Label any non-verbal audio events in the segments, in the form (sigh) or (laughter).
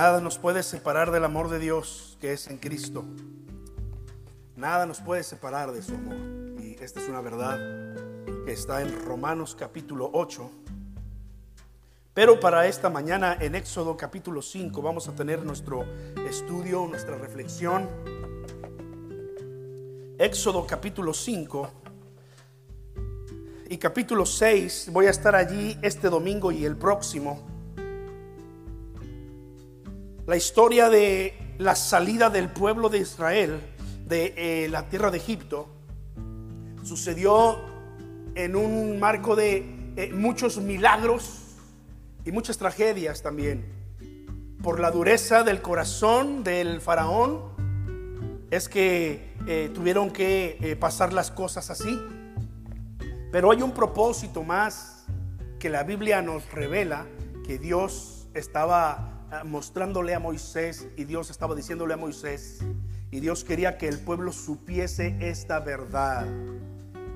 Nada nos puede separar del amor de Dios que es en Cristo. Nada nos puede separar de su amor. Y esta es una verdad que está en Romanos capítulo 8. Pero para esta mañana en Éxodo capítulo 5 vamos a tener nuestro estudio, nuestra reflexión. Éxodo capítulo 5 y capítulo 6. Voy a estar allí este domingo y el próximo. La historia de la salida del pueblo de Israel de eh, la tierra de Egipto sucedió en un marco de eh, muchos milagros y muchas tragedias también. Por la dureza del corazón del faraón es que eh, tuvieron que pasar las cosas así. Pero hay un propósito más que la Biblia nos revela que Dios estaba mostrándole a Moisés y Dios estaba diciéndole a Moisés y Dios quería que el pueblo supiese esta verdad.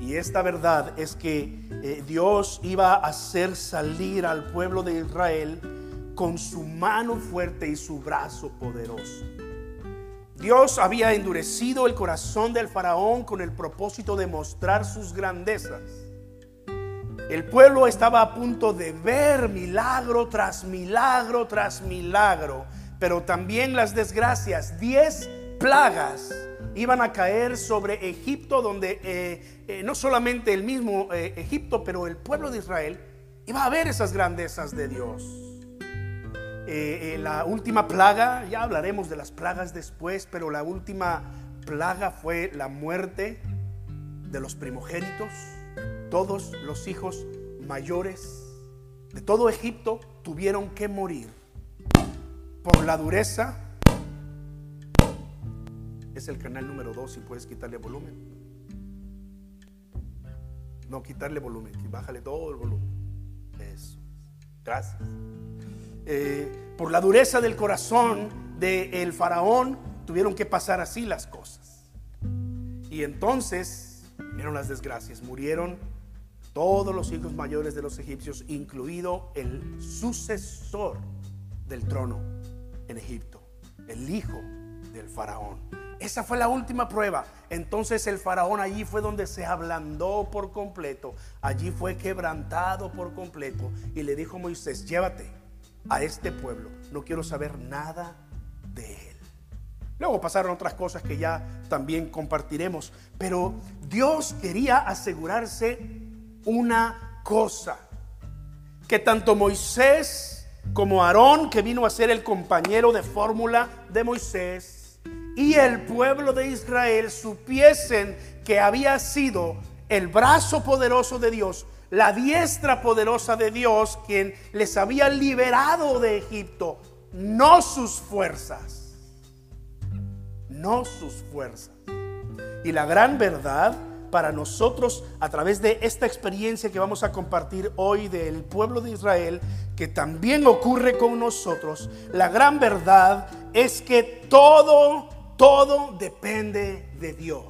Y esta verdad es que eh, Dios iba a hacer salir al pueblo de Israel con su mano fuerte y su brazo poderoso. Dios había endurecido el corazón del faraón con el propósito de mostrar sus grandezas. El pueblo estaba a punto de ver milagro tras milagro tras milagro, pero también las desgracias, diez plagas iban a caer sobre Egipto, donde eh, eh, no solamente el mismo eh, Egipto, pero el pueblo de Israel iba a ver esas grandezas de Dios. la última plaga, ya hablaremos de las plagas después, pero la última plaga fue la muerte de los primogénitos. Todos los hijos mayores de todo Egipto tuvieron que morir por la dureza es el canal número 2 si puedes quitarle volumen. No quitarle volumen, bájale todo el volumen. Eso. Gracias. Eh, por la dureza del corazón del faraón, tuvieron que pasar así las cosas. Y entonces vieron las desgracias. Murieron todos los hijos mayores de los egipcios, incluido el sucesor del trono en Egipto, el hijo del faraón. Esa fue la última prueba. Entonces el faraón allí fue donde se ablandó por completo. Allí fue quebrantado por completo. Y le dijo a Moisés, llévate a este pueblo. No quiero saber nada de él. Luego pasaron otras cosas que ya también compartiremos. Pero Dios quería asegurarse una cosa. Que tanto Moisés como Aarón, que vino a ser el compañero de fórmula de Moisés, y el pueblo de Israel supiesen que había sido el brazo poderoso de Dios, la diestra poderosa de Dios, quien les había liberado de Egipto, no sus fuerzas, no sus fuerzas. Y la gran verdad para nosotros a través de esta experiencia que vamos a compartir hoy del pueblo de Israel, que también ocurre con nosotros, la gran verdad es que todo todo depende de Dios.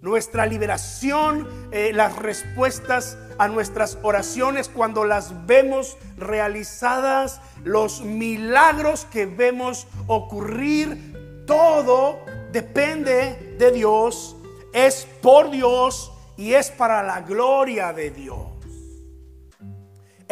Nuestra liberación, eh, las respuestas a nuestras oraciones cuando las vemos realizadas, los milagros que vemos ocurrir, todo depende de Dios, es por Dios y es para la gloria de Dios.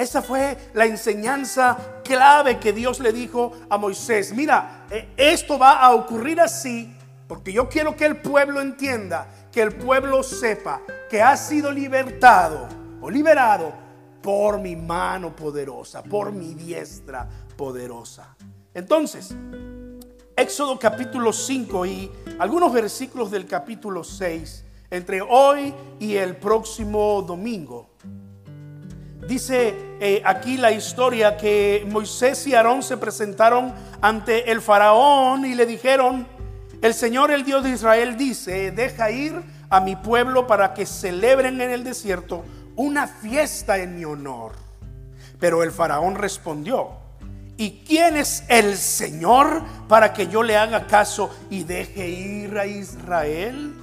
Esa fue la enseñanza clave que Dios le dijo a Moisés. Mira, eh, esto va a ocurrir así porque yo quiero que el pueblo entienda, que el pueblo sepa que ha sido libertado o liberado por mi mano poderosa, por mi diestra poderosa. Entonces, Éxodo capítulo 5 y algunos versículos del capítulo 6, entre hoy y el próximo domingo, Dice eh, aquí la historia que Moisés y Aarón se presentaron ante el faraón y le dijeron, el Señor, el Dios de Israel, dice, deja ir a mi pueblo para que celebren en el desierto una fiesta en mi honor. Pero el faraón respondió, ¿y quién es el Señor para que yo le haga caso y deje ir a Israel?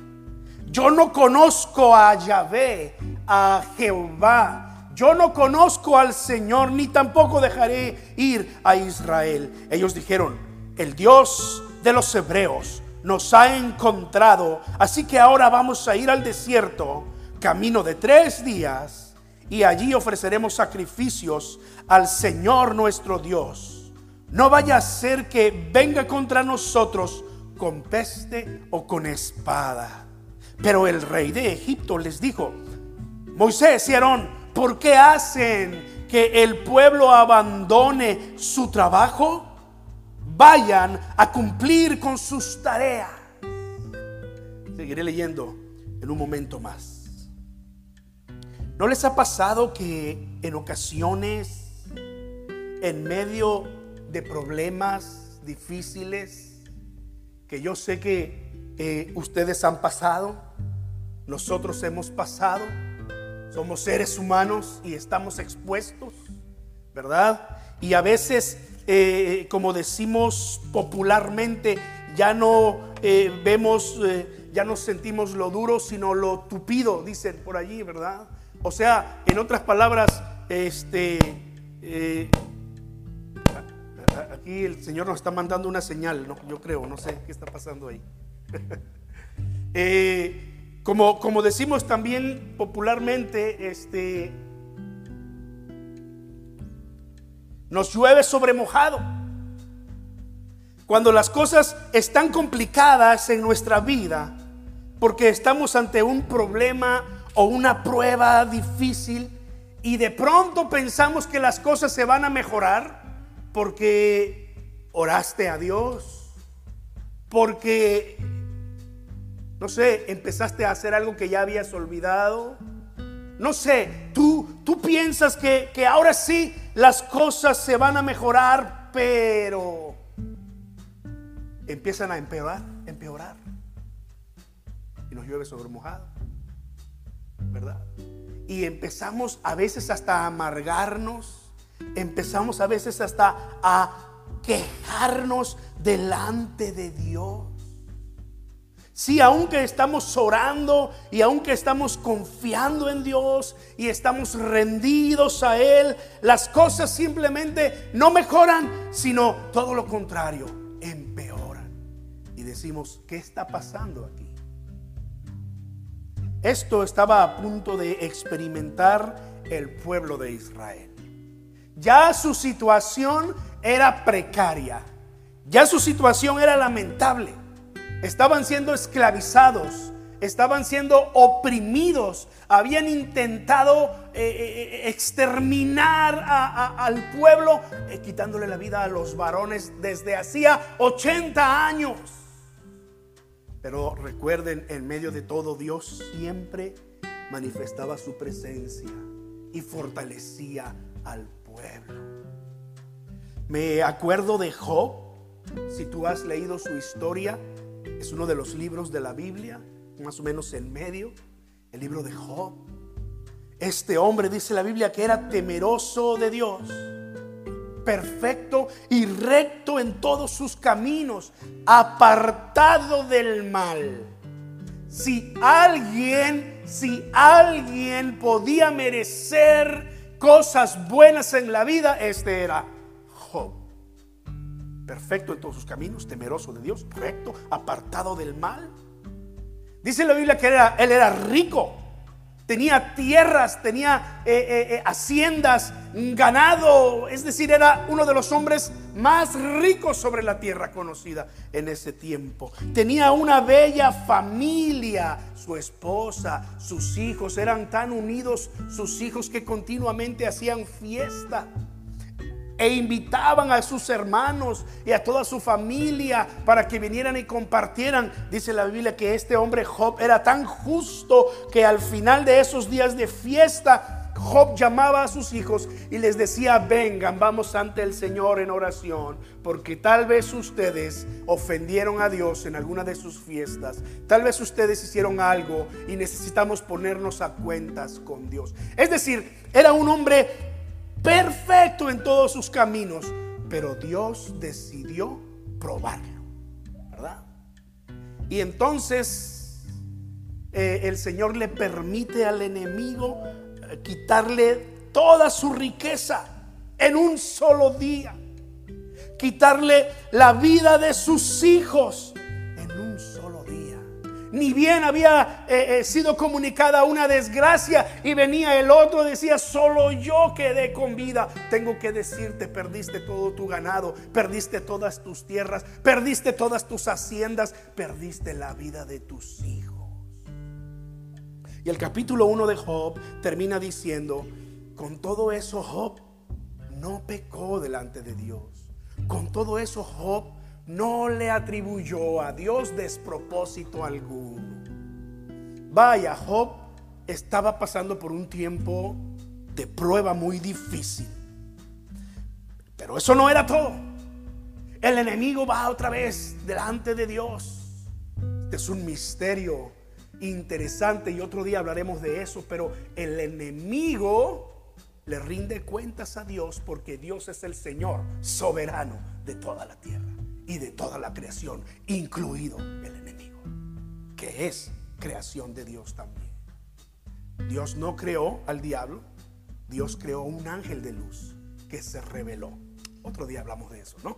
Yo no conozco a Yahvé, a Jehová yo no conozco al Señor, ni tampoco dejaré ir a Israel. Ellos dijeron, el Dios de los hebreos nos ha encontrado, así que ahora vamos a ir al desierto, camino de tres días, y allí ofreceremos sacrificios al Señor nuestro Dios. No vaya a ser que venga contra nosotros con peste o con espada. Pero el rey de Egipto les dijo, Moisés y Aarón, ¿por qué hacen que el pueblo abandone su trabajo? Vayan a cumplir con sus tareas. Seguiré leyendo en un momento más. ¿No les ha pasado que en ocasiones, en medio de problemas difíciles, que yo sé que eh, ustedes han pasado, nosotros hemos pasado, somos seres humanos y estamos expuestos, ¿verdad? Y a veces, eh, como decimos popularmente, ya no eh, vemos, ya no sentimos lo duro, sino lo tupido, dicen por allí, ¿verdad? O sea, en otras palabras, este, aquí el Señor nos está mandando una señal, ¿no? yo creo, no sé qué está pasando ahí. (laughs) Como, decimos también popularmente, este, nos llueve sobre mojado. Cuando las cosas están complicadas en nuestra vida, porque estamos ante un problema o una prueba difícil y de pronto pensamos que las cosas se van a mejorar porque oraste a Dios, porque no sé, empezaste a hacer algo que ya habías olvidado. No sé, tú, tú piensas que, que ahora sí las cosas se van a mejorar, pero empiezan a empeorar, empeorar. Y nos llueve sobre mojado, Y empezamos a veces hasta a amargarnos, empezamos a veces hasta a quejarnos delante de Dios. Sí, aunque estamos orando y aunque estamos confiando en Dios y estamos rendidos a Él, las cosas simplemente no mejoran, sino todo lo contrario, empeoran. Y decimos, ¿qué está pasando aquí? Esto estaba a punto de experimentar el pueblo de Israel. Ya su situación era precaria, ya su situación era lamentable estaban siendo esclavizados, estaban siendo oprimidos, habían intentado eh, eh, eh, exterminar al pueblo, quitándole la vida a los varones desde hacía 80 años. Pero recuerden, en medio de todo, Dios siempre manifestaba su presencia y fortalecía al pueblo. Me acuerdo de Job, si tú has leído su historia, es uno de los libros de la Biblia, más o menos en medio, el libro de Job. Este hombre dice la Biblia que era temeroso de Dios, perfecto y recto en todos sus caminos, apartado del mal. Si alguien, si alguien podía merecer cosas buenas en la vida, este era Job perfecto en todos sus caminos, temeroso de Dios, recto, apartado del mal. Dice la Biblia que era, él era rico, tenía tierras, tenía eh, eh, eh, haciendas, ganado, es decir, era uno de los hombres más ricos sobre la tierra conocida en ese tiempo. Tenía una bella familia, su esposa, sus hijos, eran tan unidos sus hijos que continuamente hacían fiesta e invitaban a sus hermanos y a toda su familia para que vinieran y compartieran. Dice la Biblia que este hombre Job era tan justo que al final de esos días de fiesta, Job llamaba a sus hijos y les decía, vengan, vamos ante el Señor en oración, porque tal vez ustedes ofendieron a Dios en alguna de sus fiestas, tal vez ustedes hicieron algo y necesitamos ponernos a cuentas con Dios. Es decir, era un hombre perfecto en todos sus caminos, pero Dios decidió probarlo, ¿verdad? Y entonces eh, el Señor le permite al enemigo eh, quitarle toda su riqueza en un solo día. Quitarle la vida de sus hijos Ni bien había eh, eh, sido comunicada una desgracia y venía el otro, decía, solo yo quedé con vida. Tengo que decirte, perdiste todo tu ganado, perdiste todas tus tierras, perdiste todas tus haciendas, perdiste la vida de tus hijos. Y el capítulo 1 de Job termina diciendo, con todo eso Job no pecó delante de Dios. Con todo eso Job no le atribuyó a Dios despropósito alguno. Vaya, Job estaba pasando por un tiempo de prueba muy difícil. Pero eso no era todo. El enemigo va otra vez delante de Dios. Este es un misterio interesante y otro día hablaremos de eso, pero el enemigo le rinde cuentas a Dios porque Dios es el Señor soberano de toda la tierra y de toda la creación, incluido el enemigo, que es creación de Dios también. Dios no creó al diablo, Dios creó un ángel de luz que se reveló. Otro día hablamos de eso, ¿no?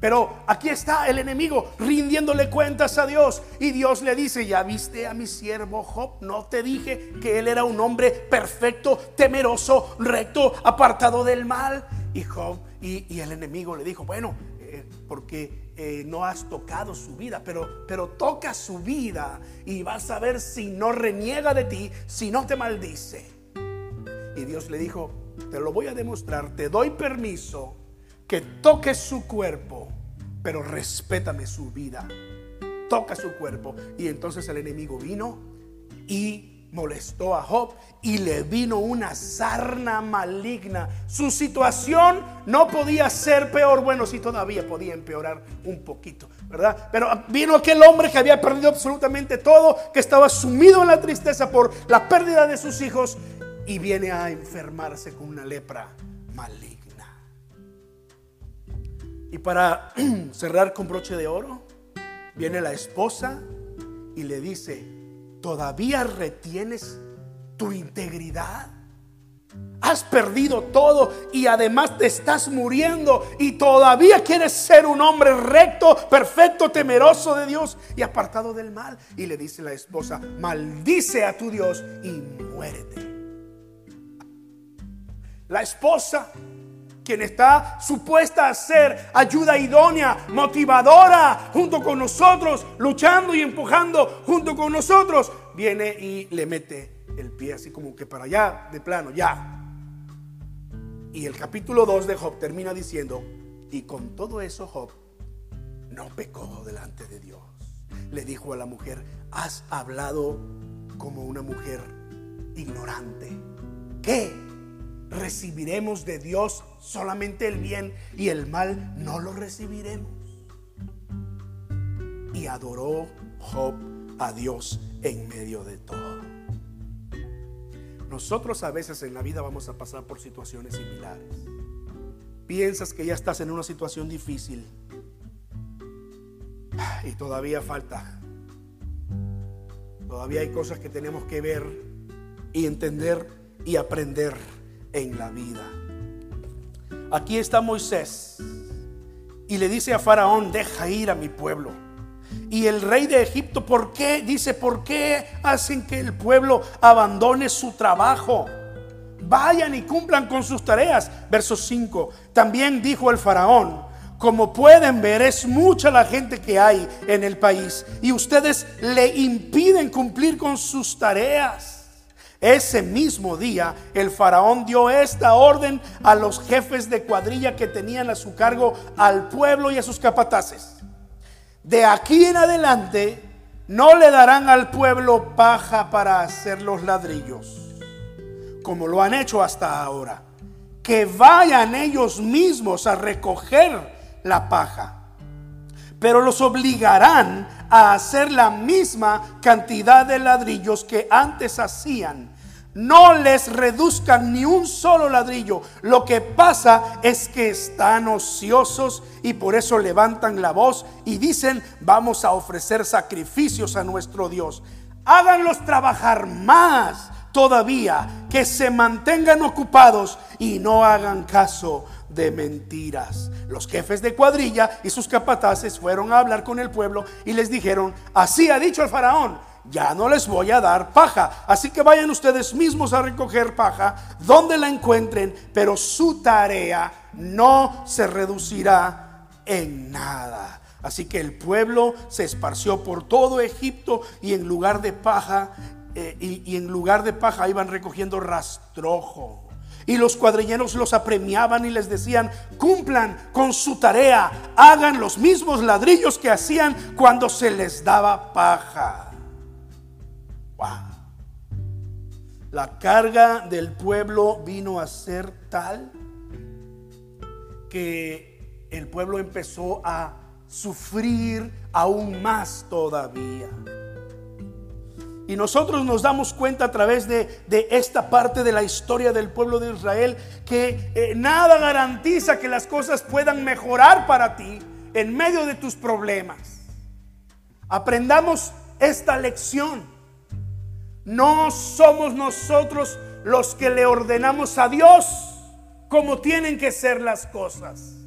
Pero aquí está el enemigo rindiéndole cuentas a Dios. Y Dios le dice, ya viste a mi siervo Job, no te dije que él era un hombre perfecto, temeroso, recto, apartado del mal. Y Job y, el enemigo le dijo, bueno, eh, porque eh, no has tocado su vida, pero, pero toca su vida y vas a ver si no reniega de ti, si no te maldice. Y Dios le dijo, te lo voy a demostrar, te doy permiso que toque su cuerpo, pero respétame su vida. Toca su cuerpo. Y entonces el enemigo vino y molestó a Job y le vino una sarna maligna. Su situación no podía ser peor. Bueno, sí todavía podía empeorar un poquito, ¿verdad? Pero vino aquel hombre que había perdido absolutamente todo, que estaba sumido en la tristeza por la pérdida de sus hijos y viene a enfermarse con una lepra maligna. Y para (clears throat) cerrar con broche de oro, viene la esposa y le dice, ¿todavía retienes tu integridad? Has perdido todo y además te estás muriendo y todavía quieres ser un hombre recto, perfecto, temeroso de Dios y apartado del mal. Y le dice la esposa, maldice a tu Dios y muérete. La esposa quien está supuesta a ser ayuda idónea, motivadora, junto con nosotros, luchando y empujando junto con nosotros, viene y le mete el pie así como que para allá, de plano, ya. Y el capítulo 2 de Job termina diciendo, y con todo eso Job no pecó delante de Dios. Le dijo a la mujer, has hablado como una mujer ignorante. ¿Qué? Recibiremos de Dios solamente el bien y el mal no lo recibiremos. Y adoró Job a Dios en medio de todo. Nosotros a veces en la vida vamos a pasar por situaciones similares. Piensas que ya estás en una situación difícil y todavía falta. Todavía hay cosas que tenemos que ver y entender y aprender en la vida. Aquí está Moisés y le dice a Faraón, deja ir a mi pueblo. Y el rey de Egipto, ¿por qué? Dice, ¿por qué hacen que el pueblo abandone su trabajo? Vayan y cumplan con sus tareas. Verso 5. También dijo el faraón, como pueden ver, es mucha la gente que hay en el país y ustedes le impiden cumplir con sus tareas. Ese mismo día el faraón dio esta orden a los jefes de cuadrilla que tenían a su cargo al pueblo y a sus capataces. De aquí en adelante no le darán al pueblo paja para hacer los ladrillos, como lo han hecho hasta ahora. Que vayan ellos mismos a recoger la paja pero los obligarán a hacer la misma cantidad de ladrillos que antes hacían. No les reduzcan ni un solo ladrillo. Lo que pasa es que están ociosos y por eso levantan la voz y dicen, vamos a ofrecer sacrificios a nuestro Dios. Háganlos trabajar más todavía, que se mantengan ocupados y no hagan caso de mentiras. Los jefes de cuadrilla y sus capataces fueron a hablar con el pueblo y les dijeron, así ha dicho el faraón, ya no les voy a dar paja. Así que vayan ustedes mismos a recoger paja donde la encuentren, pero su tarea no se reducirá en nada. Así que el pueblo se esparció por todo Egipto y en lugar de paja, eh, y, y en lugar de paja iban recogiendo rastrojo. Y los cuadrilleros los apremiaban y les decían, cumplan con su tarea, hagan los mismos ladrillos que hacían cuando se les daba paja. La carga del pueblo vino a ser tal que el pueblo empezó a sufrir aún más todavía. Y nosotros nos damos cuenta a través de, esta parte de la historia del pueblo de Israel que eh, nada garantiza que las cosas puedan mejorar para ti en medio de tus problemas. Aprendamos esta lección. No somos nosotros los que le ordenamos a Dios cómo tienen que ser las cosas.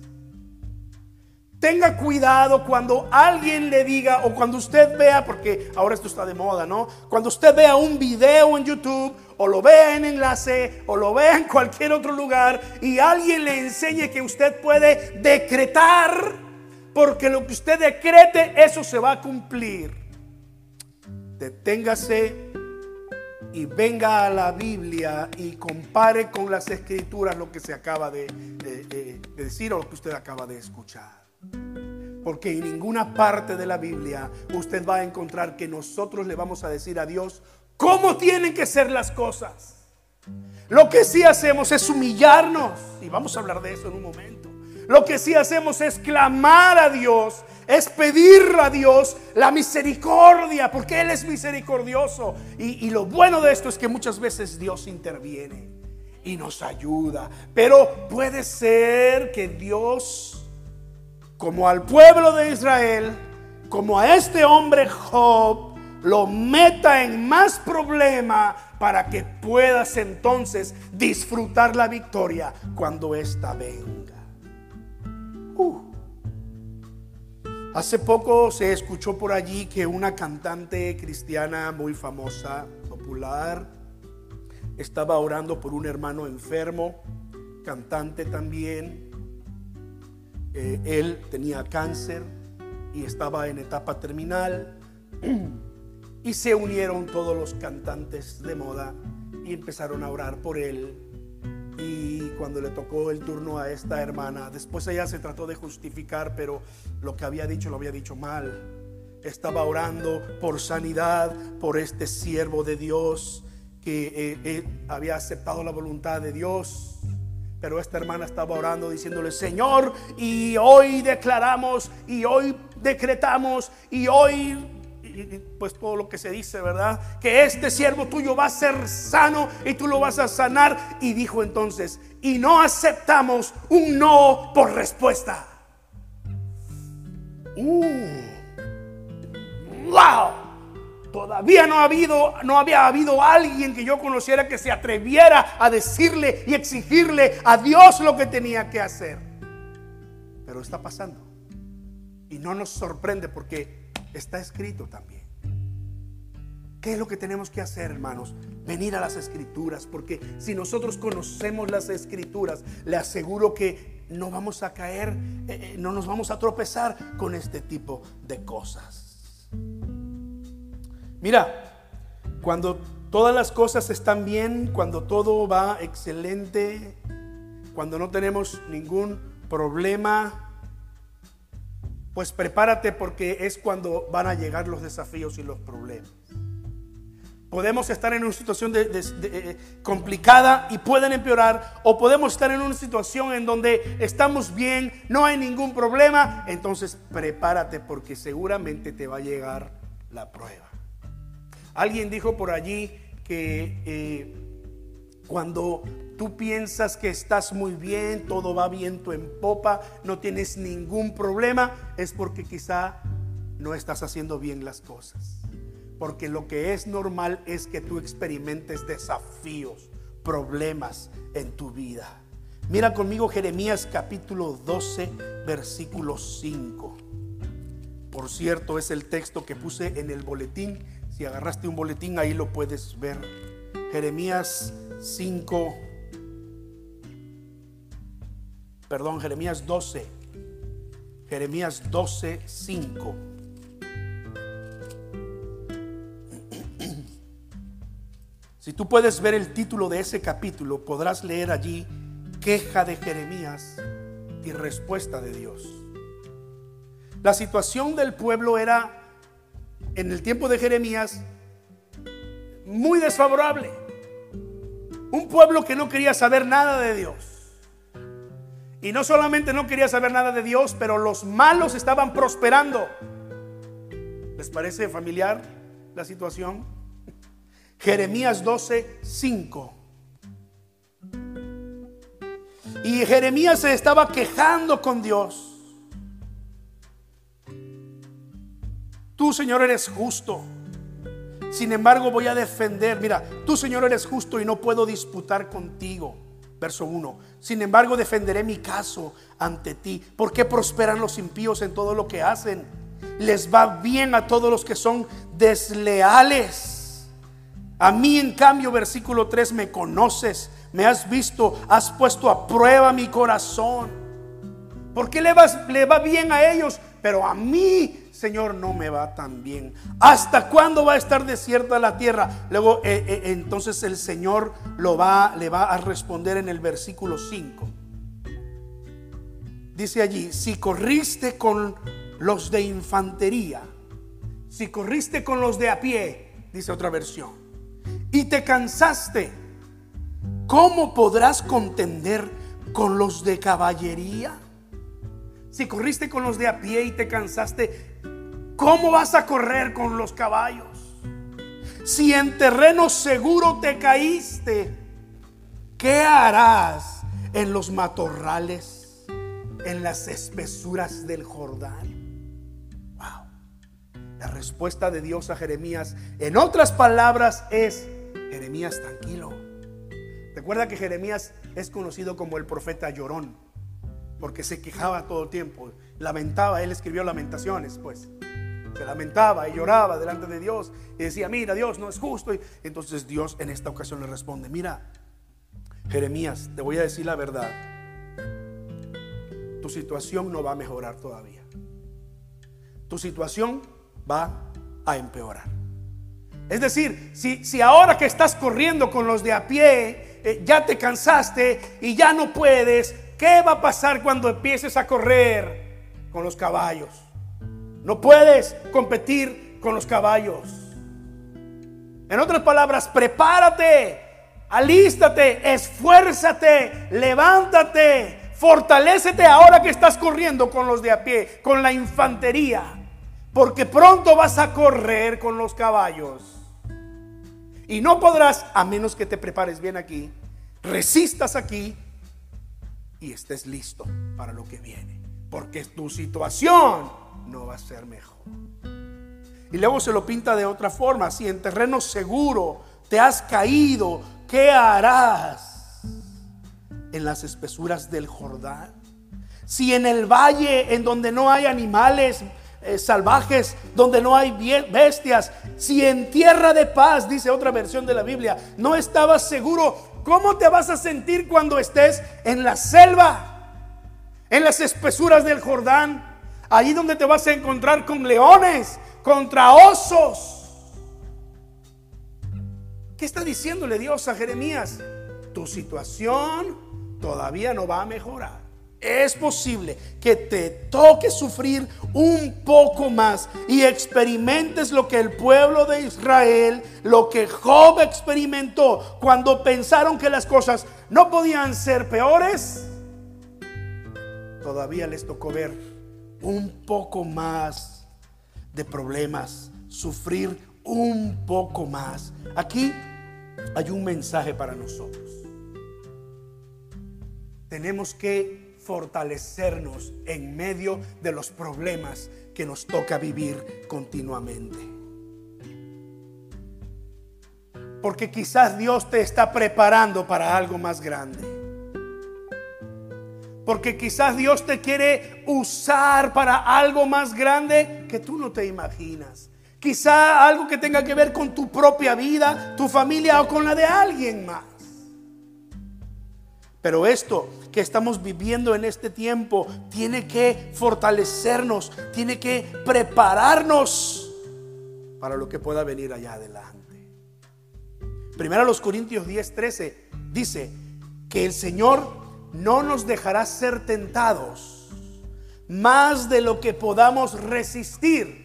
Tenga cuidado cuando alguien le diga o cuando usted vea, porque ahora esto está de moda, ¿no? Cuando usted vea un video en YouTube o lo vea en enlace o lo vea en cualquier otro lugar y alguien le enseñe que usted puede decretar, porque lo que usted decrete, eso se va a cumplir. Deténgase y venga a la Biblia y compare con las escrituras lo que se acaba de, de decir o lo que usted acaba de escuchar. Porque en ninguna parte de la Biblia usted va a encontrar que nosotros le vamos a decir a Dios cómo tienen que ser las cosas. Lo que sí hacemos es humillarnos. Y vamos a hablar de eso en un momento. Lo que sí hacemos es clamar a Dios, es pedir a Dios la misericordia, porque Él es misericordioso. Y, y, lo bueno de esto es que muchas veces Dios interviene y nos ayuda. Pero puede ser que Dios como al pueblo de Israel, como a este hombre Job, lo meta en más problema para que puedas entonces disfrutar la victoria cuando ésta venga. Uh. Hace poco se escuchó por allí que una cantante cristiana muy famosa, popular, estaba orando por un hermano enfermo, cantante también, eh, él tenía cáncer y estaba en etapa terminal. Y se unieron todos los cantantes de moda y empezaron a orar por él. Y cuando le tocó el turno a esta hermana, después ella se trató de justificar, pero lo que había dicho lo había dicho mal. Estaba orando por sanidad, por este siervo de Dios que eh, había aceptado la voluntad de Dios pero esta hermana estaba orando diciéndole, Señor, y hoy declaramos, y hoy decretamos, y hoy, pues todo lo que se dice, ¿verdad? Que este siervo tuyo va a ser sano y tú lo vas a sanar. Y dijo entonces, y no aceptamos un no por respuesta. Uh, wow. Todavía no, ha habido, no había habido alguien que yo conociera que se atreviera a decirle y exigirle a Dios lo que tenía que hacer. Pero está pasando. Y no nos sorprende porque está escrito también. ¿Qué es lo que tenemos que hacer, hermanos? Venir a las escrituras, porque si nosotros conocemos las escrituras, le aseguro que no vamos a caer, eh, eh, no nos vamos a tropezar con este tipo de cosas. Mira, cuando todas las cosas están bien, cuando todo va excelente, cuando no tenemos ningún problema, pues prepárate porque es cuando van a llegar los desafíos y los problemas. Podemos estar en una situación eh, complicada y pueden empeorar, o podemos estar en una situación en donde estamos bien, no hay ningún problema, entonces prepárate porque seguramente te va a llegar la prueba. Alguien dijo por allí que eh, cuando tú piensas que estás muy bien, todo va viento en popa, no tienes ningún problema, es porque quizá no estás haciendo bien las cosas. Porque lo que es normal es que tú experimentes desafíos, problemas en tu vida. Mira conmigo Jeremías capítulo 12, versículo 5. Por cierto, es el texto que puse en el boletín. Si agarraste un boletín, ahí lo puedes ver. Jeremías 5, perdón, Jeremías 12. Jeremías 12, 5. Si tú puedes ver el título de ese capítulo, podrás leer allí queja de Jeremías y respuesta de Dios. La situación del pueblo era, en el tiempo de Jeremías, muy desfavorable. Un pueblo que no quería saber nada de Dios. Y no solamente no quería saber nada de Dios, pero los malos estaban prosperando. ¿Les parece familiar la situación? Jeremías 12, 5. Y Jeremías se estaba quejando con Dios. Tú, Señor, eres justo. Sin embargo, voy a defender. Mira, tú, Señor, eres justo y no puedo disputar contigo. Verso 1. Sin embargo, defenderé mi caso ante ti. ¿Por qué prosperan los impíos en todo lo que hacen? Les va bien a todos los que son desleales. A mí, en cambio, versículo 3, me conoces me has visto, has puesto a prueba mi corazón. ¿Por qué le va bien a ellos? Pero a mí, Señor, no me va tan bien. ¿Hasta cuándo va a estar desierta la tierra? Luego, eh, eh, entonces el Señor lo va, le va a responder en el versículo 5. Dice allí, si corriste con los de infantería, si corriste con los de a pie, dice otra versión, y te cansaste, ¿cómo podrás contender con los de caballería? Si corriste con los de a pie y te cansaste, ¿cómo vas a correr con los caballos? Si en terreno seguro te caíste, ¿qué harás en los matorrales, en las espesuras del Jordán? Wow. La respuesta de Dios a Jeremías, en otras palabras, es, Jeremías, tranquilo Recuerda que Jeremías es conocido como el profeta llorón, porque se quejaba todo el tiempo, lamentaba, él escribió lamentaciones, pues. Se lamentaba y lloraba delante de Dios y decía, mira, Dios no es justo. Y entonces Dios en esta ocasión le responde, mira, Jeremías, te voy a decir la verdad. Tu situación no va a mejorar todavía. Tu situación va a empeorar. Es decir, si, si ahora que estás corriendo con los de a pie, eh, ya te cansaste y ya no puedes, ¿qué va a pasar cuando empieces a correr con los caballos? No puedes competir con los caballos. En otras palabras, prepárate, alístate, esfuérzate, levántate, fortalécete ahora que estás corriendo con los de a pie, con la infantería, porque pronto vas a correr con los caballos. Y no podrás, a menos que te prepares bien aquí, resistas aquí y estés listo para lo que viene. Porque tu situación no va a ser mejor. Y luego se lo pinta de otra forma. Si en terreno seguro te has caído, ¿qué harás en las espesuras del Jordán? Si en el valle en donde no hay animales, eh, salvajes, donde no hay bestias. Si en tierra de paz, dice otra versión de la Biblia, no estabas seguro, ¿cómo te vas a sentir cuando estés en la selva? En las espesuras del Jordán, ahí donde te vas a encontrar con leones, contra osos. ¿Qué está diciéndole Dios a Jeremías? Tu situación todavía no va a mejorar es posible que te toque sufrir un poco más y experimentes lo que el pueblo de Israel, lo que Job experimentó cuando pensaron que las cosas no podían ser peores. Todavía les tocó ver un poco más de problemas, sufrir un poco más. Aquí hay un mensaje para nosotros. Tenemos que fortalecernos en medio de los problemas que nos toca vivir continuamente. Porque quizás Dios te está preparando para algo más grande. Porque quizás Dios te quiere usar para algo más grande que tú no te imaginas. Quizá algo que tenga que ver con tu propia vida, tu familia o con la de alguien más. Pero esto que estamos viviendo en este tiempo tiene que fortalecernos, tiene que prepararnos para lo que pueda venir allá adelante. Primero los Corintios 10, 13 dice que el Señor no nos dejará ser tentados más de lo que podamos resistir.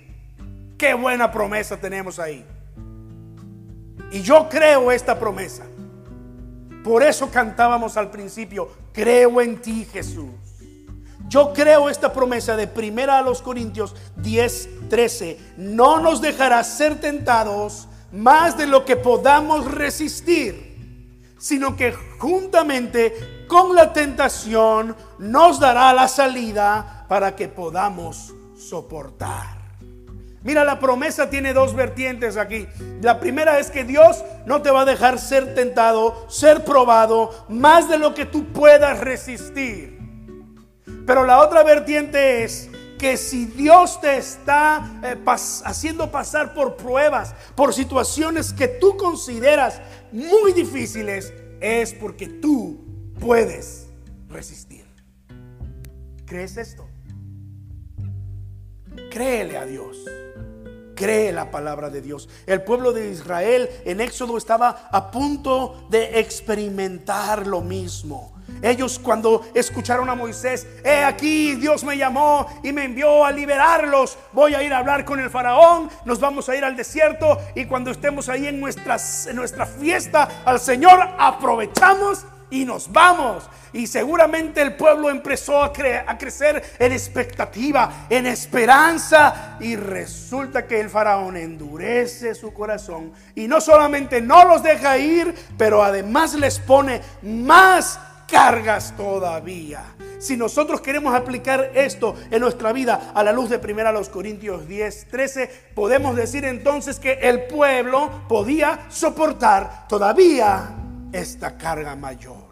Qué buena promesa tenemos ahí. Y yo creo esta promesa. Por eso cantábamos al principio, creo en ti Jesús. Yo creo esta promesa de primera a los Corintios 10, 13. No nos dejará ser tentados más de lo que podamos resistir, sino que juntamente con la tentación nos dará la salida para que podamos soportar. Mira, la promesa tiene dos vertientes aquí. La primera es que Dios no te va a dejar ser tentado, ser probado, más de lo que tú puedas resistir. Pero la otra vertiente es que si Dios te está eh, haciendo pasar por pruebas, por situaciones que tú consideras muy difíciles, es porque tú puedes resistir. ¿Crees esto? Créele a Dios. Cree la palabra de Dios. El pueblo de Israel en Éxodo estaba a punto de experimentar lo mismo. Ellos cuando escucharon a Moisés, he aquí Dios me llamó y me envió a liberarlos. Voy a ir a hablar con el faraón, nos vamos a ir al desierto y cuando estemos ahí en, en nuestra fiesta al Señor, aprovechamos y nos vamos. Y seguramente el pueblo empezó a, a, crecer en expectativa, en esperanza. Y resulta que el faraón endurece su corazón. Y no solamente no los deja ir, pero además les pone más cargas todavía. Si nosotros queremos aplicar esto en nuestra vida a la luz de 1 Corintios 10, 13, podemos decir entonces que el pueblo podía soportar todavía esta carga mayor.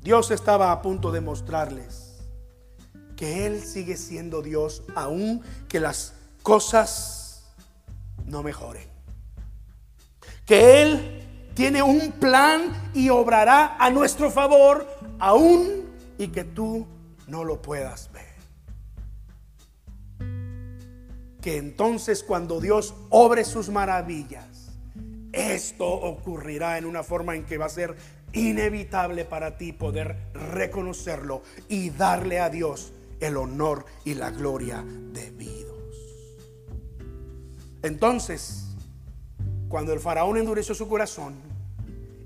Dios estaba a punto de mostrarles que Él sigue siendo Dios aun que las cosas no mejoren. Que Él tiene un plan y obrará a nuestro favor aún y que tú no lo puedas ver. Que entonces cuando Dios obre sus maravillas, esto ocurrirá en una forma en que va a ser inevitable para ti poder reconocerlo y darle a Dios el honor y la gloria debidos. Entonces, cuando el faraón endureció su corazón,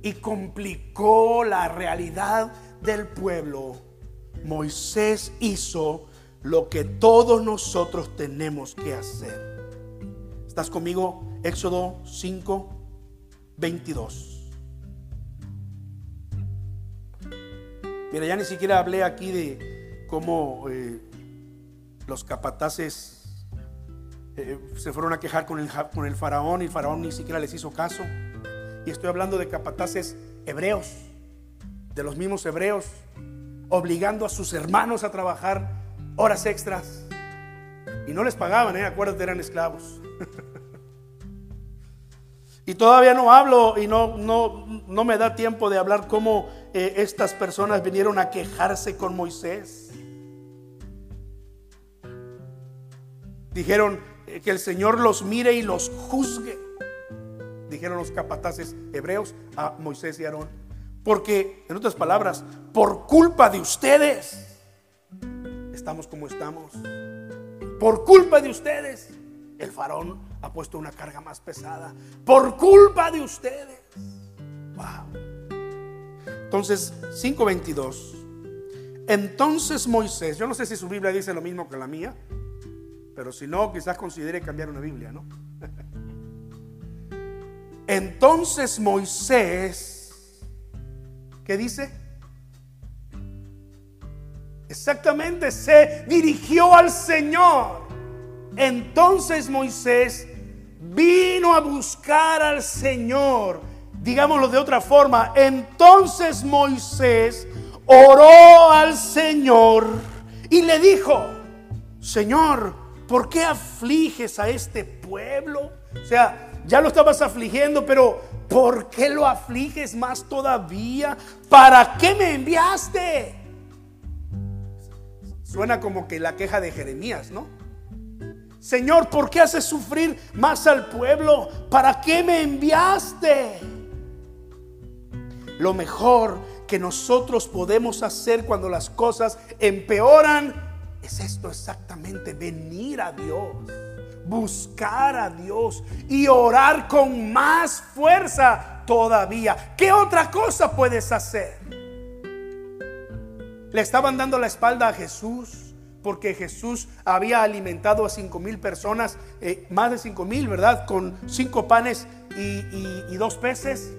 y complicó la realidad del pueblo, Moisés hizo lo que todos nosotros tenemos que hacer. ¿Estás conmigo? Éxodo 5, 22. Mira, ya ni siquiera hablé aquí de cómo eh, los capataces eh, se fueron a quejar con el, faraón y el faraón ni siquiera les hizo caso. Y estoy hablando de capataces hebreos, de los mismos hebreos, obligando a sus hermanos a trabajar horas extras. Y no les pagaban, ¿eh? acuérdate, eran esclavos. (laughs) y todavía no hablo y no, no, no me da tiempo de hablar cómo eh, estas personas vinieron a quejarse con Moisés. Dijeron eh, que el Señor los mire y los juzgue dijeron los capataces hebreos a Moisés y Aarón. Porque, en otras palabras, por culpa de ustedes, estamos como estamos. Por culpa de ustedes, el faraón ha puesto una carga más pesada. Por culpa de ustedes. Wow. Entonces, 5.22. Entonces Moisés, yo no sé si su Biblia dice lo mismo que la mía, pero si no, quizás considere cambiar una Biblia, ¿no? (laughs) Entonces Moisés, ¿qué dice? Exactamente, se dirigió al Señor. Entonces Moisés vino a buscar al Señor. Digámoslo de otra forma, entonces Moisés oró al Señor y le dijo, Señor, ¿por qué afliges a este pueblo? O sea, ya lo estabas afligiendo, pero ¿por qué lo afliges más todavía? ¿Para qué me enviaste? Suena como que la queja de Jeremías, ¿no? Señor, ¿por qué haces sufrir más al pueblo? ¿Para qué me enviaste? Lo mejor que nosotros podemos hacer cuando las cosas empeoran es esto exactamente, venir a Dios, buscar a Dios y orar con más fuerza todavía. ¿Qué otra cosa puedes hacer? Le estaban dando la espalda a Jesús porque Jesús había alimentado a cinco mil personas, eh, más de cinco mil, ¿verdad? Con cinco panes y, dos peces.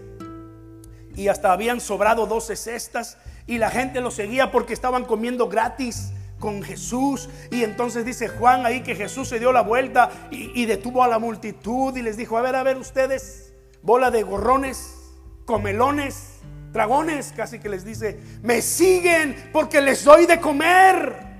Y hasta habían sobrado doce cestas. Y la gente lo seguía porque estaban comiendo gratis con Jesús. Y entonces dice Juan ahí que Jesús se dio la vuelta y, y, detuvo a la multitud y les dijo, a ver, a ver ustedes, bola de gorrones, comelones, dragones, casi que les dice, me siguen porque les doy de comer.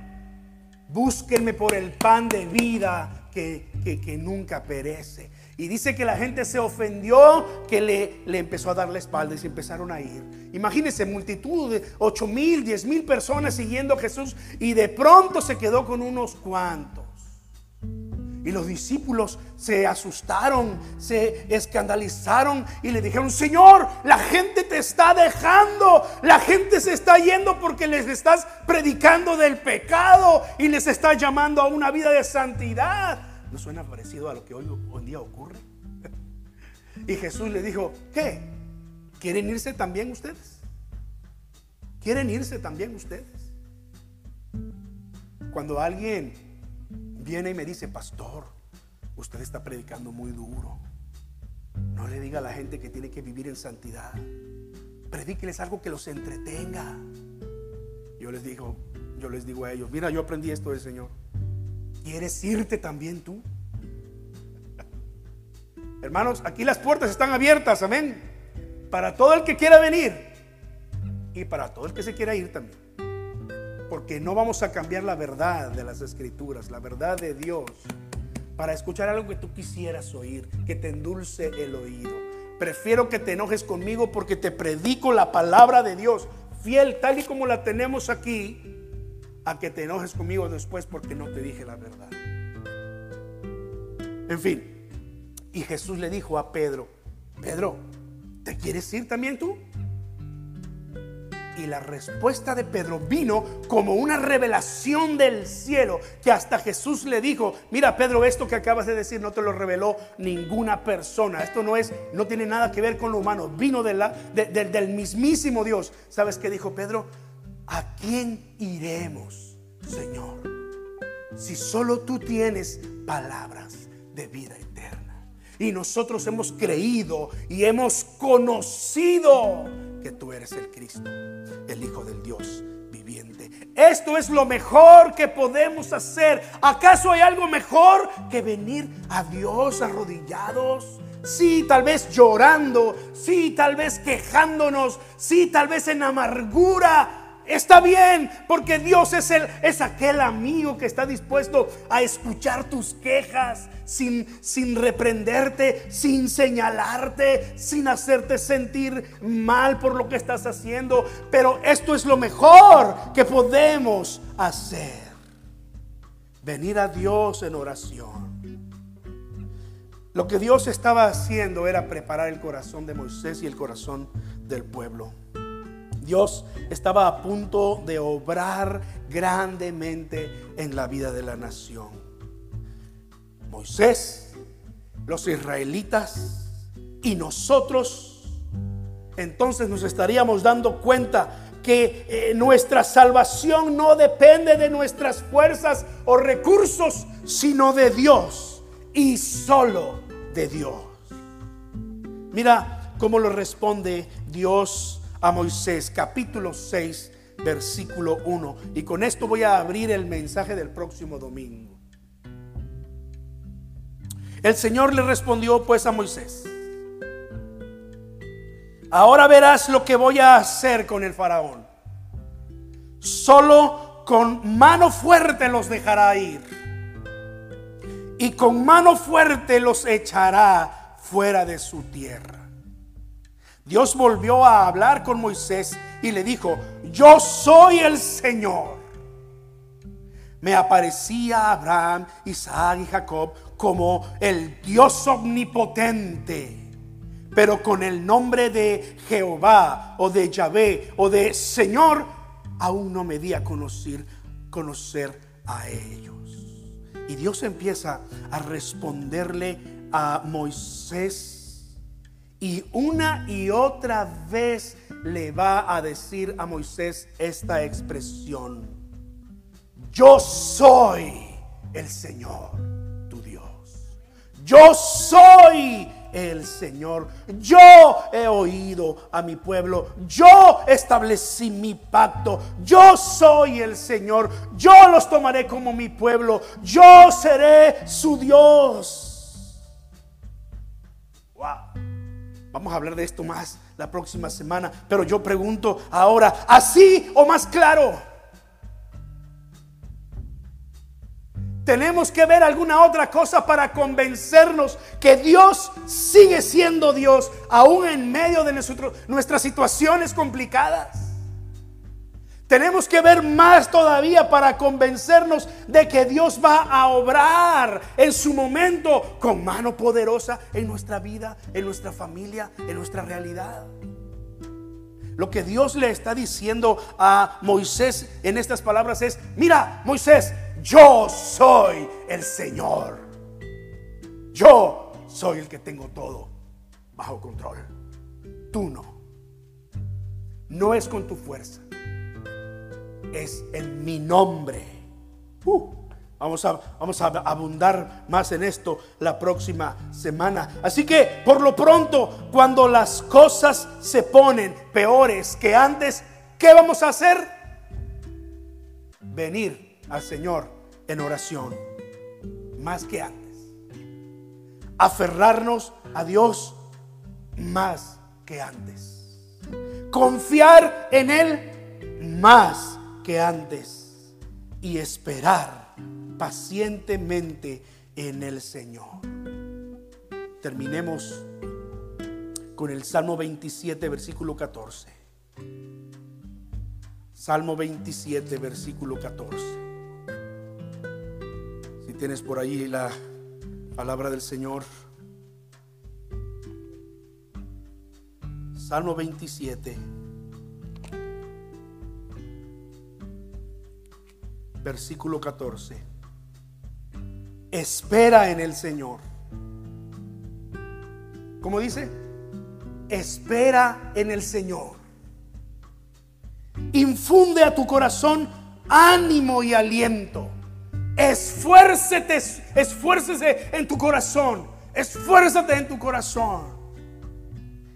Búsquenme por el pan de vida que, nunca perece. Y dice que la gente se ofendió, que le, le, empezó a dar la espalda y se empezaron a ir. Imagínense, multitud de 8 mil, 10 mil personas siguiendo a Jesús y de pronto se quedó con unos cuantos. Y los discípulos se asustaron, se escandalizaron y le dijeron, Señor, la gente te está dejando, la gente se está yendo porque les estás predicando del pecado y les está llamando a una vida de santidad. ¿No suena parecido a lo que hoy, hoy día ocurre? (laughs) Y Jesús le dijo, ¿qué? ¿Quieren irse también ustedes? ¿Quieren irse también ustedes? Cuando alguien viene y me dice, pastor, usted está predicando muy duro. No le diga a la gente que tiene que vivir en santidad. Predíqueles algo que los entretenga. Yo les digo, yo les digo a ellos, mira, yo aprendí esto del Señor. ¿Quieres irte también tú? (laughs) Hermanos, aquí las puertas están abiertas, amén. Para todo el que quiera venir y para todo el que se quiera ir también porque no vamos a cambiar la verdad de las escrituras, la verdad de Dios, para escuchar algo que tú quisieras oír, que te endulce el oído. Prefiero que te enojes conmigo porque te predico la palabra de Dios, fiel tal y como la tenemos aquí, a que te enojes conmigo después porque no te dije la verdad. En fin, y Jesús le dijo a Pedro, Pedro, ¿te quieres ir también tú? Y la respuesta de Pedro vino como una revelación del cielo, que hasta Jesús le dijo, mira Pedro, esto que acabas de decir no te lo reveló ninguna persona, esto no es, no tiene nada que ver con lo humano, vino del mismísimo Dios. ¿Sabes qué dijo Pedro? ¿A quién iremos, Señor? Si solo tú tienes palabras de vida eterna. Y nosotros hemos creído y hemos conocido que tú eres el Cristo, el Hijo del Dios viviente. Esto es lo mejor que podemos hacer. ¿Acaso hay algo mejor que venir a Dios arrodillados? Sí, tal vez llorando, sí, tal vez quejándonos, sí, tal vez en amargura, Está bien, porque Dios es, el, es aquel amigo que está dispuesto a escuchar tus quejas sin, sin reprenderte, sin señalarte, sin hacerte sentir mal por lo que estás haciendo. Pero esto es lo mejor que podemos hacer. Venir a Dios en oración. Lo que Dios estaba haciendo era preparar el corazón de Moisés y el corazón del pueblo. Dios estaba a punto de obrar grandemente en la vida de la nación. Moisés, los israelitas y nosotros, entonces nos estaríamos dando cuenta que eh, nuestra salvación no depende de nuestras fuerzas o recursos, sino de Dios y solo de Dios. Mira cómo lo responde Dios a Moisés, capítulo 6, versículo 1. Y con esto voy a abrir el mensaje del próximo domingo. El Señor le respondió pues a Moisés, ahora verás lo que voy a hacer con el faraón. Solo con mano fuerte los dejará ir. Y con mano fuerte los echará fuera de su tierra. Dios volvió a hablar con Moisés y le dijo, yo soy el Señor. Me aparecía Abraham, Isaac y Jacob como el Dios omnipotente, pero con el nombre de Jehová o de Yahvé o de Señor, aún no me di a conocer, conocer a ellos. Y Dios empieza a responderle a Moisés y una y otra vez le va a decir a Moisés esta expresión. Yo soy el Señor, tu Dios. Yo soy el Señor. Yo he oído a mi pueblo. Yo establecí mi pacto. Yo soy el Señor. Yo los tomaré como mi pueblo. Yo seré su Dios. Wow. Vamos a hablar de esto más la próxima semana. Pero yo pregunto ahora, ¿así o más claro? Tenemos que ver alguna otra cosa para convencernos que Dios sigue siendo Dios aún en medio de nuestras situaciones complicadas. Tenemos que ver más todavía para convencernos de que Dios va a obrar en su momento con mano poderosa en nuestra vida, en nuestra familia, en nuestra realidad. Lo que Dios le está diciendo a Moisés en estas palabras es, mira Moisés, yo soy el Señor. Yo soy el que tengo todo bajo control. Tú no. No es con tu fuerza es en mi nombre. Uh, vamos, a, vamos a abundar más en esto la próxima semana. Así que por lo pronto, cuando las cosas se ponen peores que antes, ¿qué vamos a hacer? Venir al Señor en oración, más que antes. Aferrarnos a Dios más que antes. Confiar en Él más que antes y esperar pacientemente en el Señor. Terminemos con el Salmo 27, versículo 14. Salmo 27, versículo 14. Tienes por ahí la palabra del Señor. Salmo 27. versículo 14. Espera en el Señor. ¿Cómo dice? Espera en el Señor. Infunde a tu corazón ánimo y aliento. Esfuércete, esfuércese en tu corazón. Esfuérzate en tu corazón.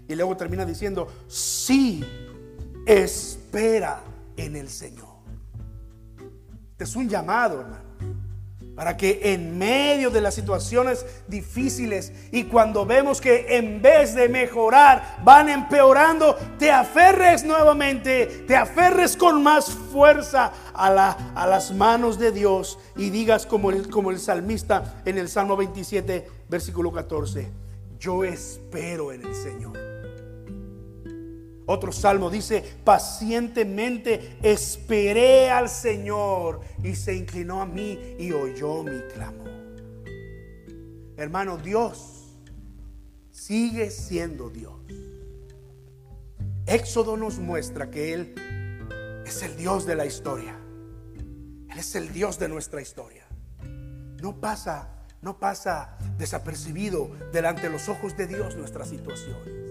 Y luego termina diciendo, sí, espera en el Señor. Este es un llamado, hermano. Para que en medio de las situaciones difíciles y cuando vemos que en vez de mejorar van empeorando, te aferres nuevamente, te aferres con más fuerza a, la, a las manos de Dios y digas como el, como el salmista en el Salmo 27, versículo 14, yo espero en el Señor. Otro salmo dice, pacientemente esperé al Señor y se inclinó a mí y oyó mi clamor. Hermano, Dios sigue siendo Dios. Éxodo nos muestra que Él es el Dios de la historia. Él es el Dios de nuestra historia. No pasa, no pasa desapercibido delante de los ojos de Dios nuestras situaciones.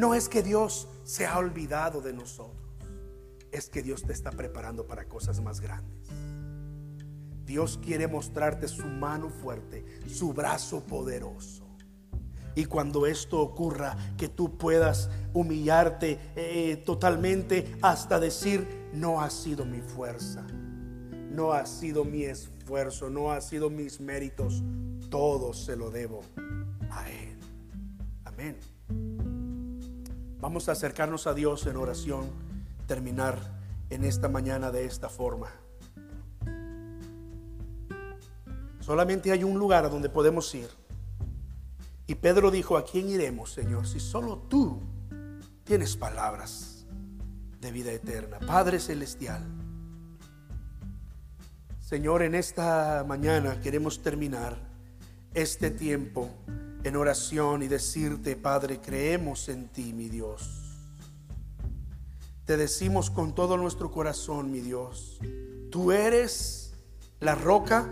No es que Dios se ha olvidado de nosotros, es que Dios te está preparando para cosas más grandes. Dios quiere mostrarte su mano fuerte, su brazo poderoso. Y cuando esto ocurra, que tú puedas humillarte eh, totalmente hasta decir, no ha sido mi fuerza, no ha sido mi esfuerzo, no ha sido mis méritos, todo se lo debo a Él. Amén. Vamos a acercarnos a Dios en oración, terminar en esta mañana de esta forma. Solamente hay un lugar a donde podemos ir. Y Pedro dijo, ¿a quién iremos, Señor? Si solo tú tienes palabras de vida eterna. Padre Celestial. Señor, en esta mañana queremos terminar este tiempo en oración y decirte, Padre, creemos en ti, mi Dios. Te decimos con todo nuestro corazón, mi Dios, tú eres la roca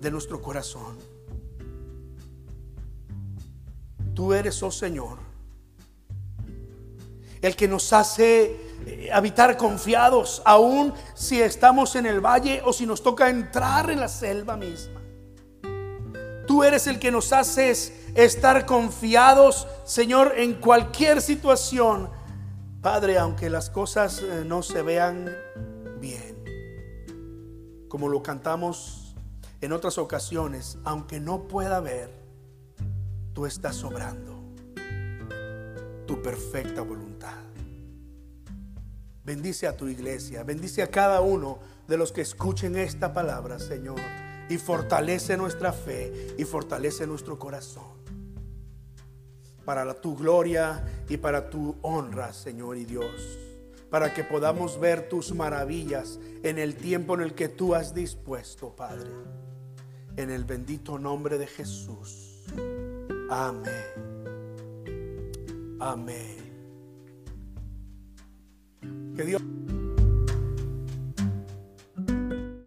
de nuestro corazón. Tú eres, oh Señor, el que nos hace eh, habitar confiados, aun si estamos en el valle o si nos toca entrar en la selva misma. Tú eres el que nos haces estar confiados, Señor, en cualquier situación. Padre, aunque las cosas eh, no se vean bien, como lo cantamos en otras ocasiones, aunque no pueda ver, tú estás sobrando tu perfecta voluntad. Bendice a tu iglesia, bendice a cada uno de los que escuchen esta palabra, Señor, y fortalece nuestra fe y fortalece nuestro corazón. Para tu gloria y para tu honra, Señor y Dios, para que podamos ver tus maravillas en el tiempo en el que tú has dispuesto, Padre. En el bendito nombre de Jesús. Amén. Amén. Que Dios